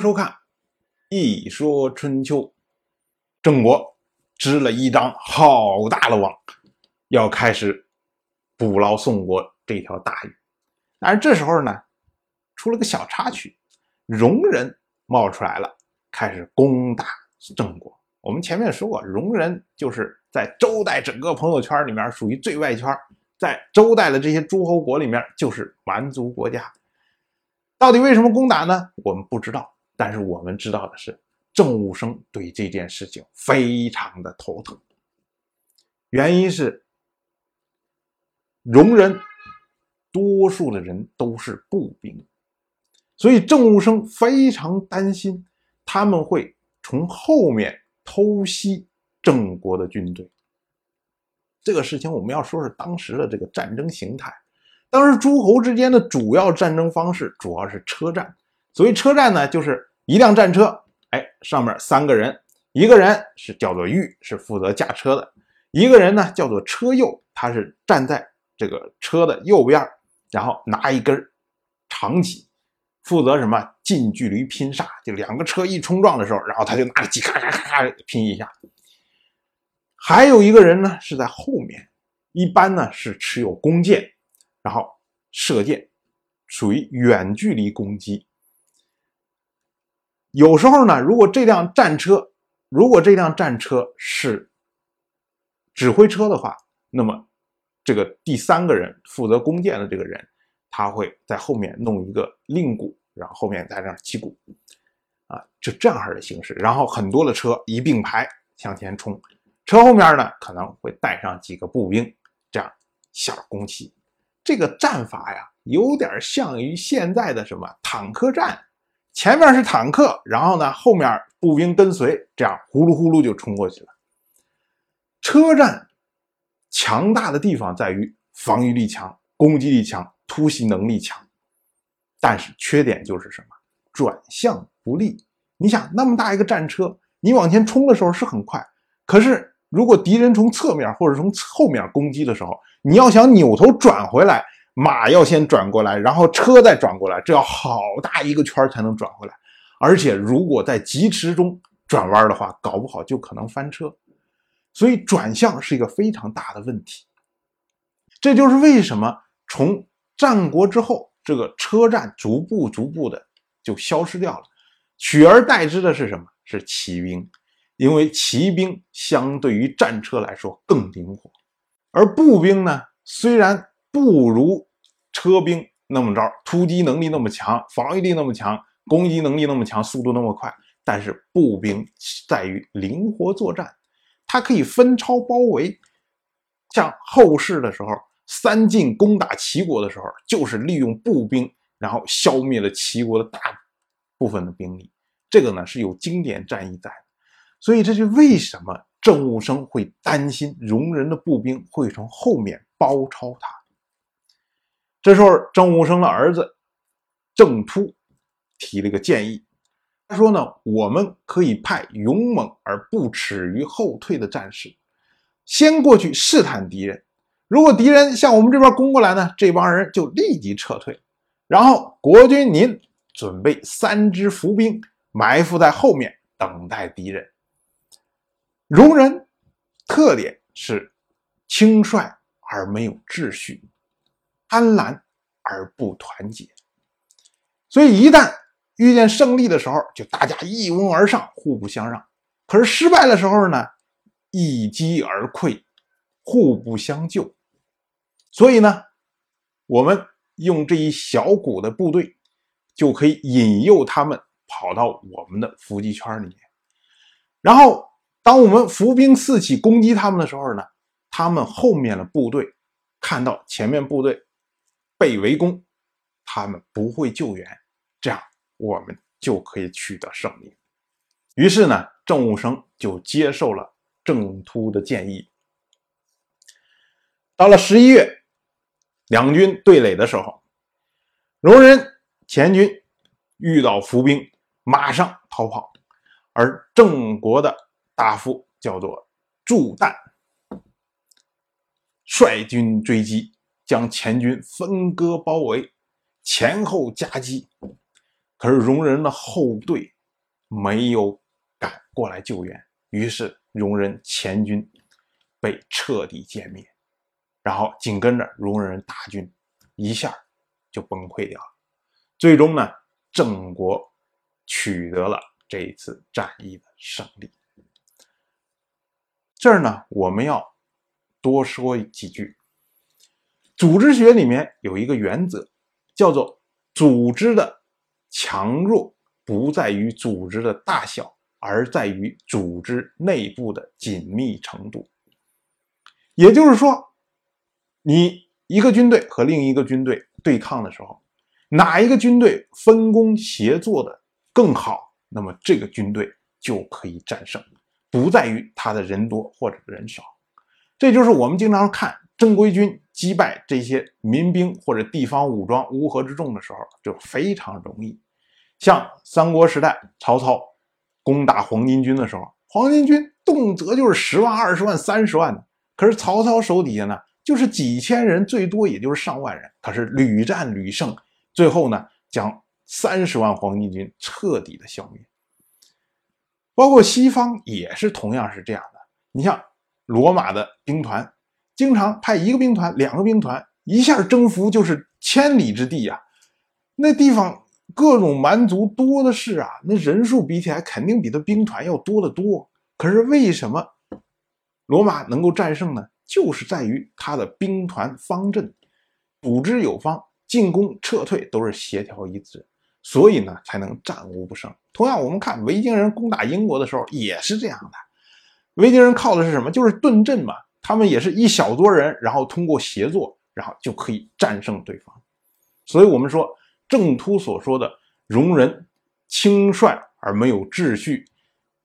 收看《一说春秋》，郑国织了一张好大的网，要开始捕捞宋国这条大鱼。但是这时候呢，出了个小插曲，戎人冒出来了，开始攻打郑国。我们前面说过，戎人就是在周代整个朋友圈里面属于最外圈，在周代的这些诸侯国里面就是蛮族国家。到底为什么攻打呢？我们不知道。但是我们知道的是，郑武生对这件事情非常的头疼。原因是，戎人多数的人都是步兵，所以郑武生非常担心他们会从后面偷袭郑国的军队。这个事情我们要说是当时的这个战争形态。当时诸侯之间的主要战争方式主要是车战，所谓车战呢，就是。一辆战车，哎，上面三个人，一个人是叫做御，是负责驾车的；一个人呢叫做车右，他是站在这个车的右边，然后拿一根长戟，负责什么近距离拼杀，就两个车一冲撞的时候，然后他就拿着戟咔咔咔咔拼一下。还有一个人呢是在后面，一般呢是持有弓箭，然后射箭，属于远距离攻击。有时候呢，如果这辆战车，如果这辆战车是指挥车的话，那么这个第三个人负责弓箭的这个人，他会在后面弄一个令鼓，然后后面在这击鼓，啊，就这样式的形式。然后很多的车一并排向前冲，车后面呢可能会带上几个步兵，这样小攻击。这个战法呀，有点像于现在的什么坦克战。前面是坦克，然后呢，后面步兵跟随，这样呼噜呼噜就冲过去了。车站强大的地方在于防御力强、攻击力强、突袭能力强，但是缺点就是什么？转向不利。你想，那么大一个战车，你往前冲的时候是很快，可是如果敌人从侧面或者从后面攻击的时候，你要想扭头转回来。马要先转过来，然后车再转过来，这要好大一个圈才能转回来。而且如果在疾驰中转弯的话，搞不好就可能翻车。所以转向是一个非常大的问题。这就是为什么从战国之后，这个车站逐步逐步的就消失掉了，取而代之的是什么？是骑兵，因为骑兵相对于战车来说更灵活，而步兵呢，虽然不如。车兵那么着，突击能力那么强，防御力那么强，攻击能力那么强，速度那么快，但是步兵在于灵活作战，它可以分超包围。像后世的时候，三晋攻打齐国的时候，就是利用步兵，然后消灭了齐国的大部分的兵力。这个呢是有经典战役在，所以这就为什么郑武生会担心戎人的步兵会从后面包抄他。这时候，郑武生的儿子郑突提了个建议，他说呢：“我们可以派勇猛而不耻于后退的战士，先过去试探敌人。如果敌人向我们这边攻过来呢，这帮人就立即撤退。然后，国君您准备三支伏兵，埋伏在后面等待敌人。戎人特点是轻率而没有秩序。”贪婪而不团结，所以一旦遇见胜利的时候，就大家一拥而上，互不相让；可是失败的时候呢，一击而溃，互不相救。所以呢，我们用这一小股的部队，就可以引诱他们跑到我们的伏击圈里面。然后，当我们伏兵四起攻击他们的时候呢，他们后面的部队看到前面部队。被围攻，他们不会救援，这样我们就可以取得胜利。于是呢，郑武生就接受了郑突的建议。到了十一月，两军对垒的时候，戎人前军遇到伏兵，马上逃跑，而郑国的大夫叫做祝旦，率军追击。将前军分割包围，前后夹击，可是戎人的后队没有赶过来救援，于是戎人前军被彻底歼灭，然后紧跟着戎人大军一下就崩溃掉了。最终呢，郑国取得了这一次战役的胜利。这儿呢，我们要多说几句。组织学里面有一个原则，叫做组织的强弱不在于组织的大小，而在于组织内部的紧密程度。也就是说，你一个军队和另一个军队对抗的时候，哪一个军队分工协作的更好，那么这个军队就可以战胜，不在于他的人多或者人少。这就是我们经常看。正规军击败这些民兵或者地方武装乌合之众的时候，就非常容易。像三国时代曹操攻打黄巾军的时候，黄巾军动辄就是十万、二十万、三十万的，可是曹操手底下呢，就是几千人，最多也就是上万人，可是屡战屡胜，最后呢，将三十万黄巾军彻底的消灭。包括西方也是同样是这样的，你像罗马的兵团。经常派一个兵团、两个兵团，一下征服就是千里之地呀！那地方各种蛮族多的是啊，那人数比起来肯定比他兵团要多得多。可是为什么罗马能够战胜呢？就是在于他的兵团方阵组织有方，进攻撤退都是协调一致，所以呢才能战无不胜。同样，我们看维京人攻打英国的时候也是这样的，维京人靠的是什么？就是盾阵嘛。他们也是一小撮人，然后通过协作，然后就可以战胜对方。所以，我们说郑突所说的“容人轻率而没有秩序，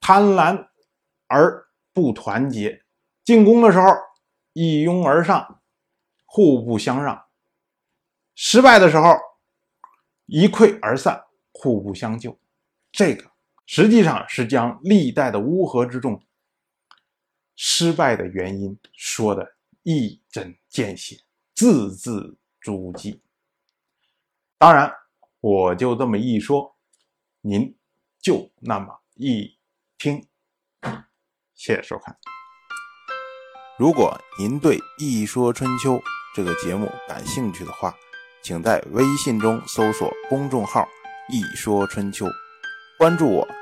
贪婪而不团结，进攻的时候一拥而上，互不相让；失败的时候一溃而散，互不相救”，这个实际上是将历代的乌合之众。失败的原因说的一针见血，字字珠玑。当然，我就这么一说，您就那么一听。谢谢收看。如果您对《一说春秋》这个节目感兴趣的话，请在微信中搜索公众号“一说春秋”，关注我。